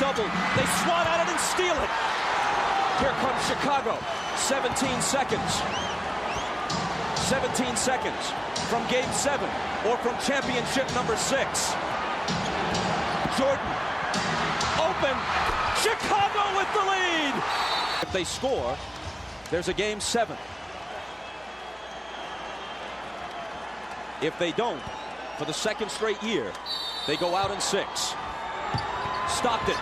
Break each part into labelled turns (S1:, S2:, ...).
S1: doubled. They swat at it and steal it. Here comes Chicago. 17 seconds. 17 seconds from game seven or from championship number six. Jordan open. Chicago with the lead. If they score, there's a game seven. If they don't, for the second straight year, they go out in six. Stockton.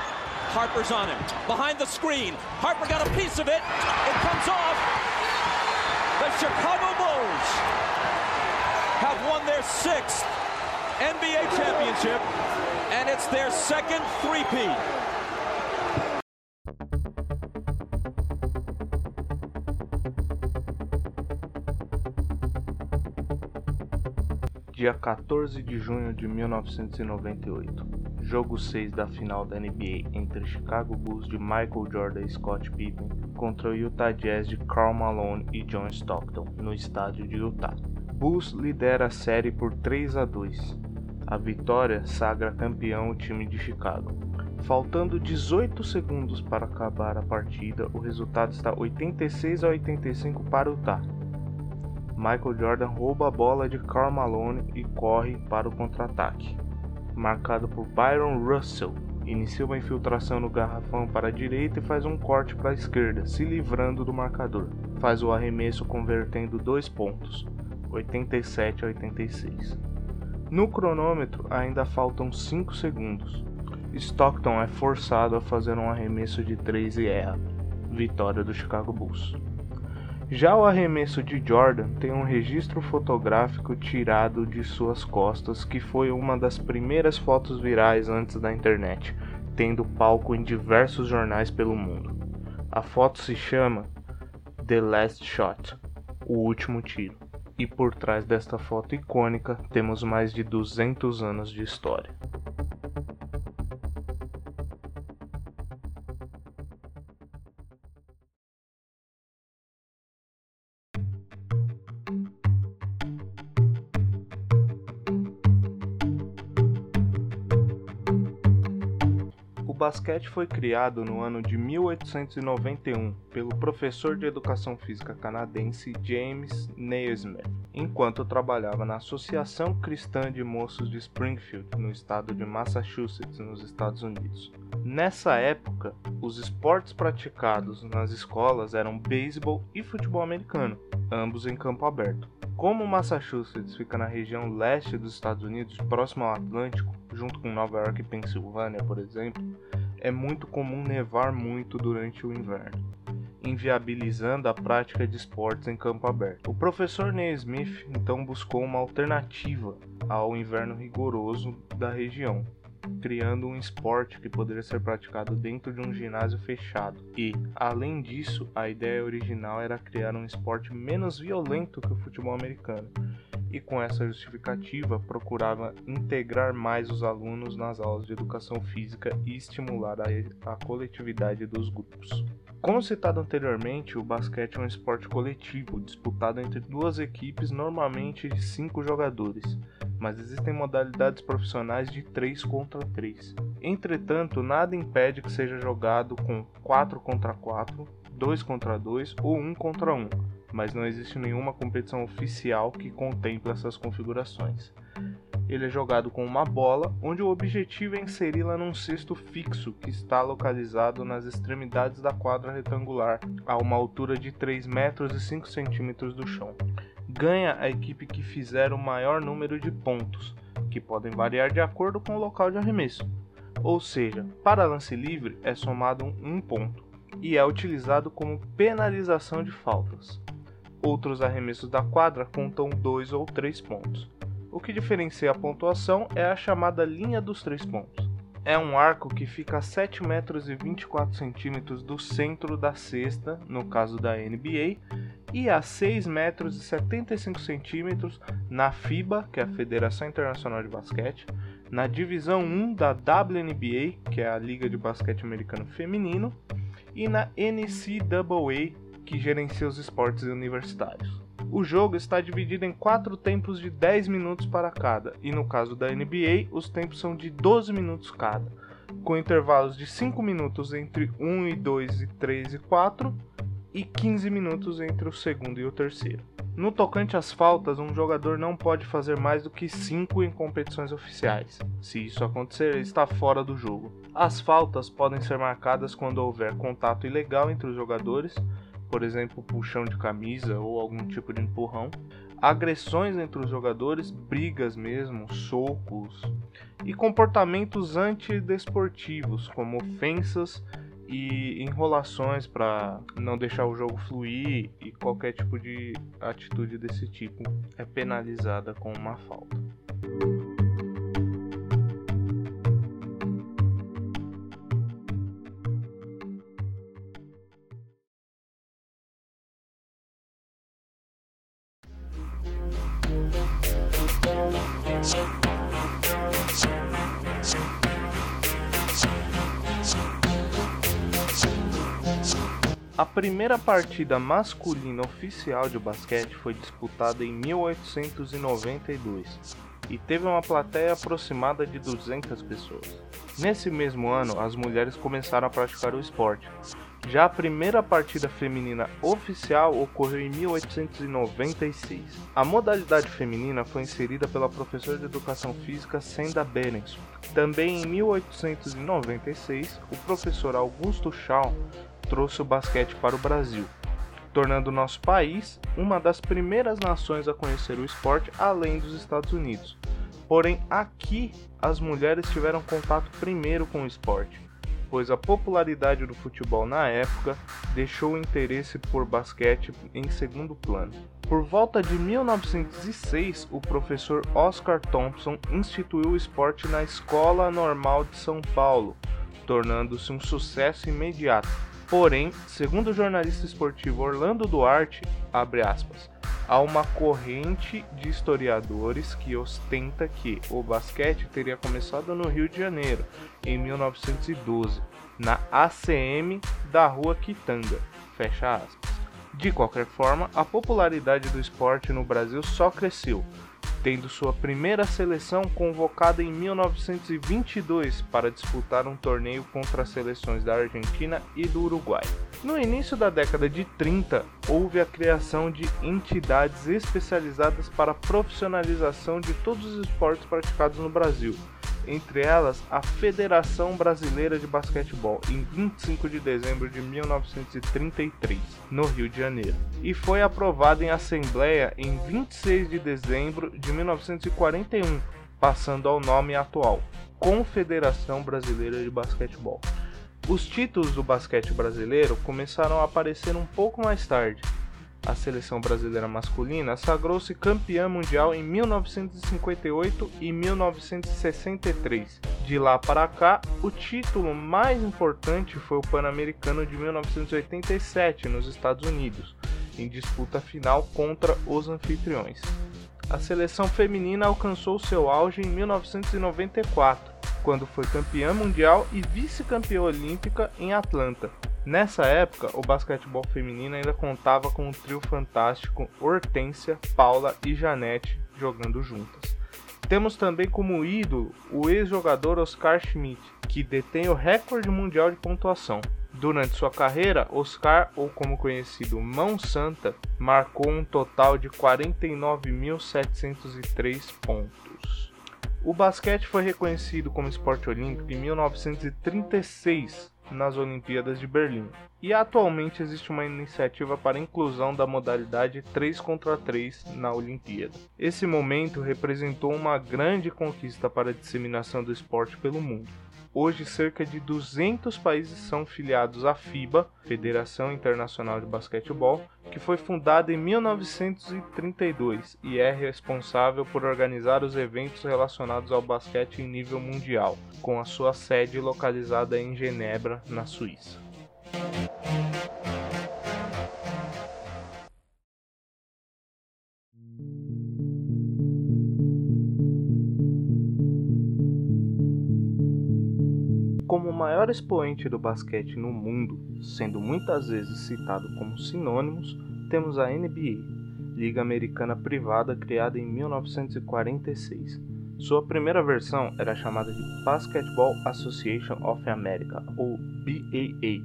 S1: Harper's on him. Behind the screen. Harper got a piece of it. It comes off. The Chicago Bulls have won their sixth NBA championship, and it's their second three-peat.
S2: Dia 14 de junho de 1998. Jogo 6 da final da NBA entre Chicago Bulls de Michael Jordan e Scott Pippen contra o Utah Jazz de Karl Malone e John Stockton no estádio de Utah. Bulls lidera a série por 3 a 2. A vitória sagra campeão o time de Chicago. Faltando 18 segundos para acabar a partida, o resultado está 86 a 85 para Utah. Michael Jordan rouba a bola de Karl Malone e corre para o contra-ataque. Marcado por Byron Russell, inicia uma infiltração no garrafão para a direita e faz um corte para a esquerda, se livrando do marcador. Faz o arremesso convertendo dois pontos, 87 a 86. No cronômetro ainda faltam 5 segundos. Stockton é forçado a fazer um arremesso de 3 e erra. Vitória do Chicago Bulls. Já o arremesso de Jordan tem um registro fotográfico tirado de suas costas, que foi uma das primeiras fotos virais antes da internet, tendo palco em diversos jornais pelo mundo. A foto se chama The Last Shot O Último Tiro e por trás desta foto icônica temos mais de 200 anos de história. Basquete foi criado no ano de 1891 pelo professor de educação física canadense James Naismith, enquanto trabalhava na Associação Cristã de Moços de Springfield, no estado de Massachusetts, nos Estados Unidos. Nessa época, os esportes praticados nas escolas eram beisebol e futebol americano, ambos em campo aberto. Como Massachusetts fica na região leste dos Estados Unidos, próximo ao Atlântico, junto com Nova York e Pensilvânia, por exemplo, é muito comum nevar muito durante o inverno, inviabilizando a prática de esportes em campo aberto. O professor Naismith então buscou uma alternativa ao inverno rigoroso da região, criando um esporte que poderia ser praticado dentro de um ginásio fechado. E, além disso, a ideia original era criar um esporte menos violento que o futebol americano. E com essa justificativa, procurava integrar mais os alunos nas aulas de educação física e estimular a, a coletividade dos grupos. Como citado anteriormente, o basquete é um esporte coletivo, disputado entre duas equipes, normalmente de cinco jogadores mas existem modalidades profissionais de 3 contra 3. Entretanto, nada impede que seja jogado com 4 contra 4, 2 contra 2 ou 1 contra 1, mas não existe nenhuma competição oficial que contemple essas configurações. Ele é jogado com uma bola, onde o objetivo é inseri-la num cesto fixo que está localizado nas extremidades da quadra retangular, a uma altura de 3 metros e 5 centímetros do chão ganha a equipe que fizer o maior número de pontos, que podem variar de acordo com o local de arremesso. Ou seja, para lance livre é somado um ponto e é utilizado como penalização de faltas. Outros arremessos da quadra contam dois ou três pontos. O que diferencia a pontuação é a chamada linha dos três pontos. É um arco que fica a 7 metros e 24 centímetros do centro da cesta, no caso da NBA, e a 6 metros e 75 centímetros na FIBA, que é a Federação Internacional de Basquete, na divisão 1 da WNBA, que é a Liga de Basquete Americano Feminino, e na NCAA, que gerencia os esportes universitários. O jogo está dividido em quatro tempos de 10 minutos para cada, e no caso da NBA, os tempos são de 12 minutos cada, com intervalos de 5 minutos entre 1 e 2 e 3 e 4 e 15 minutos entre o segundo e o terceiro. No tocante às faltas, um jogador não pode fazer mais do que 5 em competições oficiais. Se isso acontecer, está fora do jogo. As faltas podem ser marcadas quando houver contato ilegal entre os jogadores, por exemplo, puxão de camisa ou algum tipo de empurrão, agressões entre os jogadores, brigas mesmo, socos e comportamentos antidesportivos, como ofensas e enrolações para não deixar o jogo fluir e qualquer tipo de atitude desse tipo é penalizada com uma falta. Primeira partida masculina oficial de basquete foi disputada em 1892 e teve uma plateia aproximada de 200 pessoas. Nesse mesmo ano, as mulheres começaram a praticar o esporte. Já a primeira partida feminina oficial ocorreu em 1896. A modalidade feminina foi inserida pela professora de educação física Senda Benenson. Também em 1896, o professor Augusto Shaw trouxe o basquete para o Brasil, tornando nosso país uma das primeiras nações a conhecer o esporte além dos Estados Unidos. Porém, aqui as mulheres tiveram contato primeiro com o esporte, pois a popularidade do futebol na época deixou o interesse por basquete em segundo plano. Por volta de 1906, o professor Oscar Thompson instituiu o esporte na Escola Normal de São Paulo, tornando-se um sucesso imediato Porém, segundo o jornalista esportivo Orlando Duarte, aspas, há uma corrente de historiadores que ostenta que o basquete teria começado no Rio de Janeiro, em 1912, na ACM da Rua Quitanga. Fecha aspas. De qualquer forma, a popularidade do esporte no Brasil só cresceu, tendo sua primeira seleção convocada em 1922 para disputar um torneio contra as seleções da Argentina e do Uruguai. No início da década de 30, houve a criação de entidades especializadas para a profissionalização de todos os esportes praticados no Brasil, entre elas a Federação Brasileira de Basquetebol, em 25 de dezembro de 1933, no Rio de Janeiro, e foi aprovada em Assembleia em 26 de dezembro de 1941, passando ao nome atual Confederação Brasileira de Basquetebol. Os títulos do basquete brasileiro começaram a aparecer um pouco mais tarde, a seleção brasileira masculina sagrou-se campeã mundial em 1958 e 1963. De lá para cá, o título mais importante foi o Pan-Americano de 1987 nos Estados Unidos, em disputa final contra os anfitriões. A seleção feminina alcançou seu auge em 1994, quando foi campeã mundial e vice-campeã olímpica em Atlanta. Nessa época, o basquetebol feminino ainda contava com o trio fantástico Hortência, Paula e Janete jogando juntas. Temos também como ídolo o ex-jogador Oscar Schmidt, que detém o recorde mundial de pontuação. Durante sua carreira, Oscar, ou como conhecido Mão Santa, marcou um total de 49.703 pontos. O basquete foi reconhecido como esporte olímpico em 1936 nas Olimpíadas de Berlim. E atualmente existe uma iniciativa para a inclusão da modalidade 3 contra 3 na Olimpíada. Esse momento representou uma grande conquista para a disseminação do esporte pelo mundo. Hoje, cerca de 200 países são filiados à FIBA, Federação Internacional de Basquetebol, que foi fundada em 1932 e é responsável por organizar os eventos relacionados ao basquete em nível mundial, com a sua sede localizada em Genebra, na Suíça. Maior expoente do basquete no mundo, sendo muitas vezes citado como sinônimos, temos a NBA, liga americana privada criada em 1946. Sua primeira versão era chamada de Basketball Association of America, ou BAA,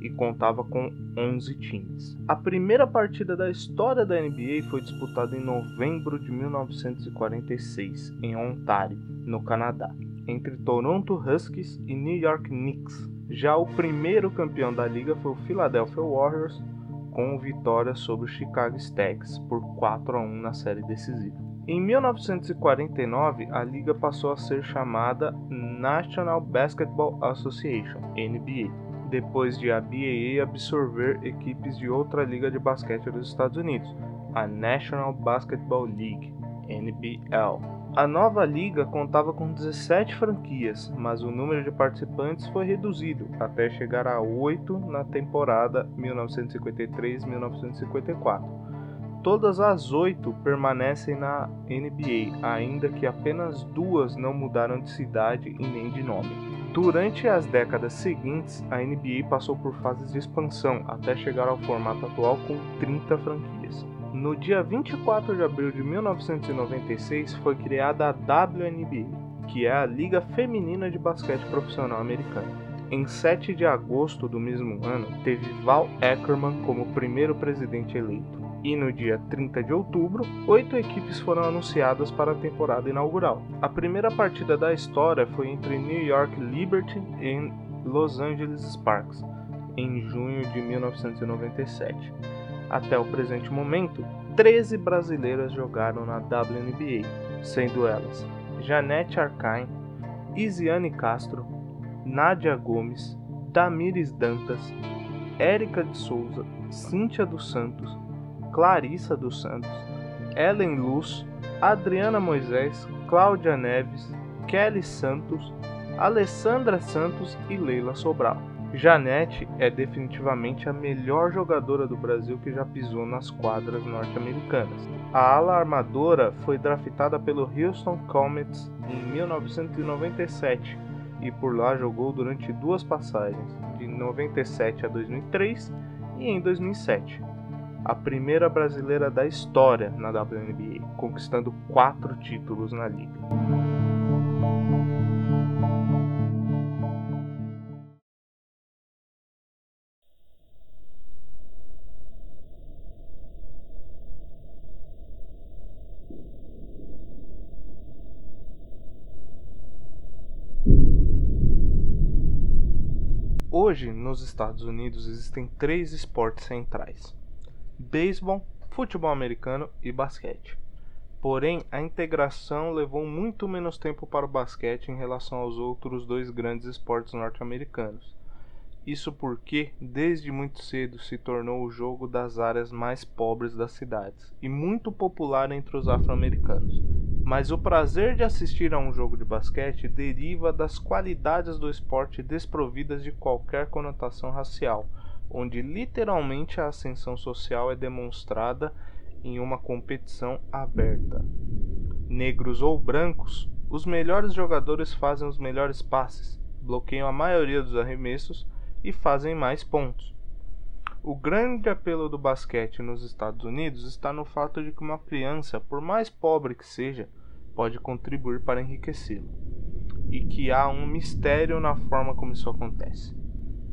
S2: e contava com 11 times. A primeira partida da história da NBA foi disputada em novembro de 1946, em Ontário, no Canadá, entre Toronto Huskies e New York Knicks. Já o primeiro campeão da liga foi o Philadelphia Warriors, com vitória sobre o Chicago Stacks por 4 a 1 na série decisiva. Em 1949, a liga passou a ser chamada National Basketball Association, NBA depois de a BAA absorver equipes de outra liga de basquete dos Estados Unidos, a National Basketball League, NBL. A nova liga contava com 17 franquias, mas o número de participantes foi reduzido até chegar a 8 na temporada 1953-1954. Todas as oito permanecem na NBA, ainda que apenas duas não mudaram de cidade e nem de nome. Durante as décadas seguintes, a NBA passou por fases de expansão até chegar ao formato atual com 30 franquias. No dia 24 de abril de 1996 foi criada a WNBA, que é a Liga Feminina de Basquete Profissional Americana. Em 7 de agosto do mesmo ano, teve Val Ackerman como primeiro presidente eleito e no dia 30 de outubro, oito equipes foram anunciadas para a temporada inaugural. A primeira partida da história foi entre New York Liberty e Los Angeles Sparks, em junho de 1997. Até o presente momento, 13 brasileiras jogaram na WNBA, sendo elas Janete Arcain, Isiane Castro, Nádia Gomes, Tamires Dantas, Érica de Souza, Cíntia dos Santos, Clarissa dos Santos, Ellen Luz, Adriana Moisés, Cláudia Neves, Kelly Santos, Alessandra Santos e Leila Sobral. Janete é definitivamente a melhor jogadora do Brasil que já pisou nas quadras norte-americanas. A ala armadora foi draftada pelo Houston Comets em 1997 e por lá jogou durante duas passagens, de 97 a 2003 e em 2007 a primeira brasileira da história na WNBA, conquistando quatro títulos na liga. Hoje, nos Estados Unidos, existem três esportes centrais: beisebol, futebol americano e basquete. Porém, a integração levou muito menos tempo para o basquete em relação aos outros dois grandes esportes norte-americanos. Isso porque, desde muito cedo, se tornou o jogo das áreas mais pobres das cidades e muito popular entre os afro-americanos. Mas o prazer de assistir a um jogo de basquete deriva das qualidades do esporte desprovidas de qualquer conotação racial onde literalmente a ascensão social é demonstrada em uma competição aberta. Negros ou brancos, os melhores jogadores fazem os melhores passes, bloqueiam a maioria dos arremessos e fazem mais pontos. O grande apelo do basquete nos Estados Unidos está no fato de que uma criança, por mais pobre que seja, pode contribuir para enriquecê-lo, e que há um mistério na forma como isso acontece.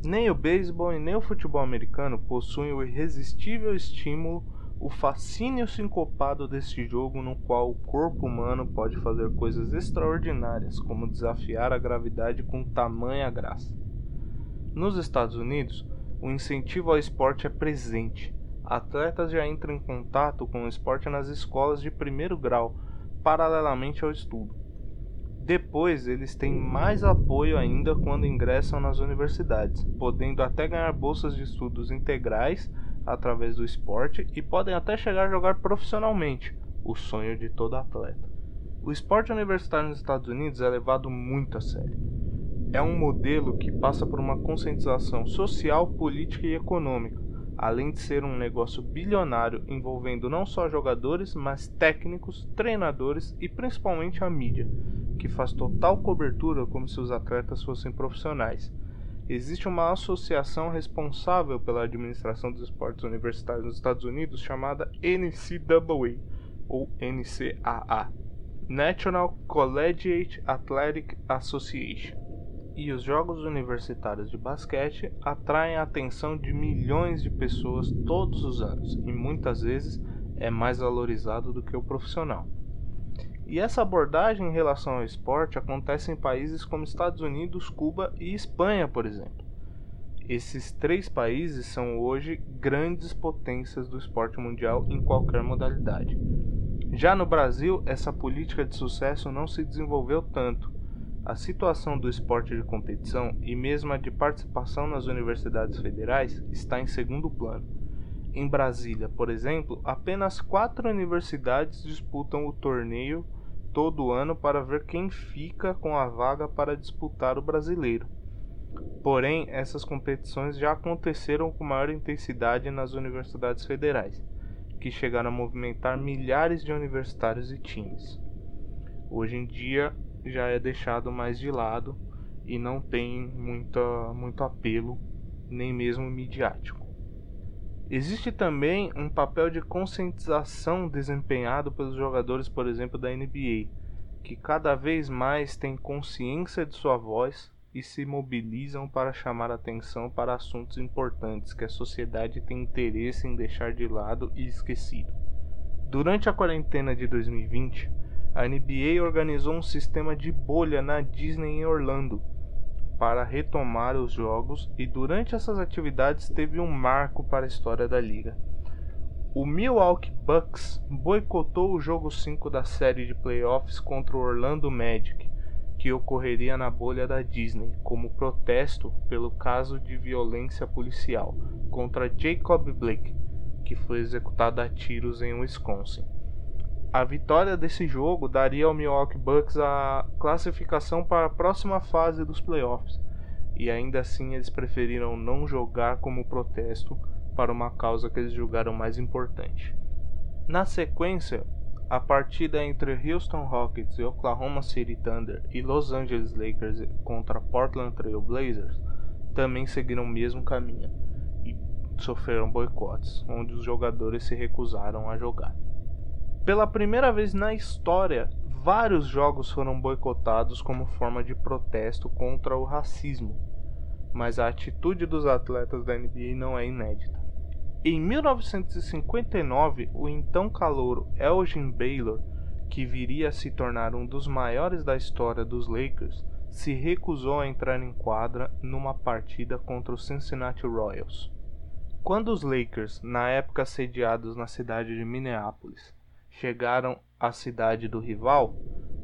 S2: Nem o beisebol e nem o futebol americano possuem o irresistível estímulo, o fascínio sincopado deste jogo no qual o corpo humano pode fazer coisas extraordinárias, como desafiar a gravidade com tamanha graça. Nos Estados Unidos, o incentivo ao esporte é presente. Atletas já entram em contato com o esporte nas escolas de primeiro grau, paralelamente ao estudo. Depois, eles têm mais apoio ainda quando ingressam nas universidades, podendo até ganhar bolsas de estudos integrais através do esporte e podem até chegar a jogar profissionalmente, o sonho de todo atleta. O esporte universitário nos Estados Unidos é levado muito a sério. É um modelo que passa por uma conscientização social, política e econômica, além de ser um negócio bilionário envolvendo não só jogadores, mas técnicos, treinadores e principalmente a mídia que faz total cobertura como se os atletas fossem profissionais. Existe uma associação responsável pela administração dos esportes universitários nos Estados Unidos chamada NCAA ou NCAA. National Collegiate Athletic Association. E os jogos universitários de basquete atraem a atenção de milhões de pessoas todos os anos e muitas vezes é mais valorizado do que o profissional. E essa abordagem em relação ao esporte acontece em países como Estados Unidos, Cuba e Espanha, por exemplo. Esses três países são hoje grandes potências do esporte mundial em qualquer modalidade. Já no Brasil, essa política de sucesso não se desenvolveu tanto. A situação do esporte de competição e mesmo a de participação nas universidades federais está em segundo plano. Em Brasília, por exemplo, apenas quatro universidades disputam o torneio todo ano para ver quem fica com a vaga para disputar o brasileiro. Porém, essas competições já aconteceram com maior intensidade nas universidades federais, que chegaram a movimentar milhares de universitários e times. Hoje em dia já é deixado mais de lado e não tem muita, muito apelo, nem mesmo midiático. Existe também um papel de conscientização desempenhado pelos jogadores, por exemplo, da NBA, que cada vez mais têm consciência de sua voz e se mobilizam para chamar atenção para assuntos importantes que a sociedade tem interesse em deixar de lado e esquecido. Durante a quarentena de 2020, a NBA organizou um sistema de bolha na Disney em Orlando para retomar os jogos e durante essas atividades teve um marco para a história da liga. O Milwaukee Bucks boicotou o jogo 5 da série de playoffs contra o Orlando Magic, que ocorreria na bolha da Disney, como protesto pelo caso de violência policial contra Jacob Blake, que foi executado a tiros em Wisconsin. A vitória desse jogo daria ao Milwaukee Bucks a classificação para a próxima fase dos playoffs, e ainda assim eles preferiram não jogar como protesto para uma causa que eles julgaram mais importante. Na sequência, a partida entre Houston Rockets e Oklahoma City Thunder e Los Angeles Lakers contra Portland Trail Blazers também seguiram o mesmo caminho e sofreram boicotes, onde os jogadores se recusaram a jogar. Pela primeira vez na história, vários jogos foram boicotados como forma de protesto contra o racismo, mas a atitude dos atletas da NBA não é inédita. Em 1959, o então calouro Elgin Baylor, que viria a se tornar um dos maiores da história dos Lakers, se recusou a entrar em quadra numa partida contra os Cincinnati Royals. Quando os Lakers, na época sediados na cidade de Minneapolis, chegaram à cidade do rival,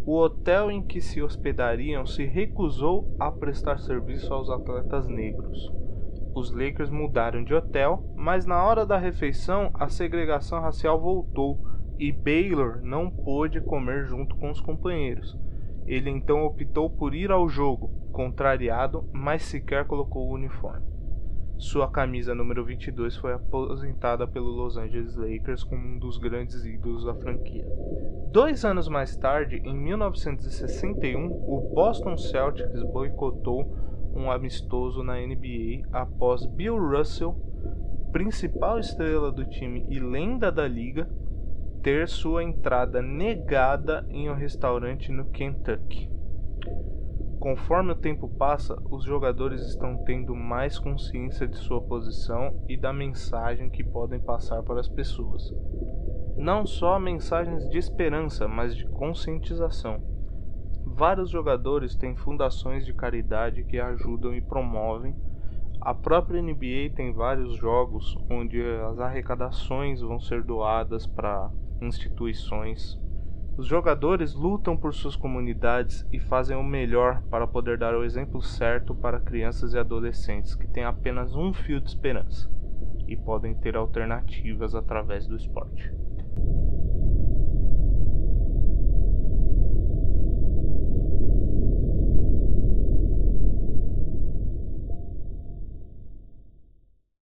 S2: o hotel em que se hospedariam se recusou a prestar serviço aos atletas negros. Os Lakers mudaram de hotel, mas na hora da refeição a segregação racial voltou e Baylor não pôde comer junto com os companheiros. Ele então optou por ir ao jogo, contrariado, mas sequer colocou o uniforme. Sua camisa número 22 foi aposentada pelo Los Angeles Lakers como um dos grandes ídolos da franquia. Dois anos mais tarde, em 1961, o Boston Celtics boicotou um amistoso na NBA após Bill Russell, principal estrela do time e lenda da liga, ter sua entrada negada em um restaurante no Kentucky. Conforme o tempo passa, os jogadores estão tendo mais consciência de sua posição e da mensagem que podem passar para as pessoas. Não só mensagens de esperança, mas de conscientização. Vários jogadores têm fundações de caridade que ajudam e promovem. A própria NBA tem vários jogos onde as arrecadações vão ser doadas para instituições os jogadores lutam por suas comunidades e fazem o melhor para poder dar o exemplo certo para crianças e adolescentes que têm apenas um fio de esperança e podem ter alternativas através do esporte.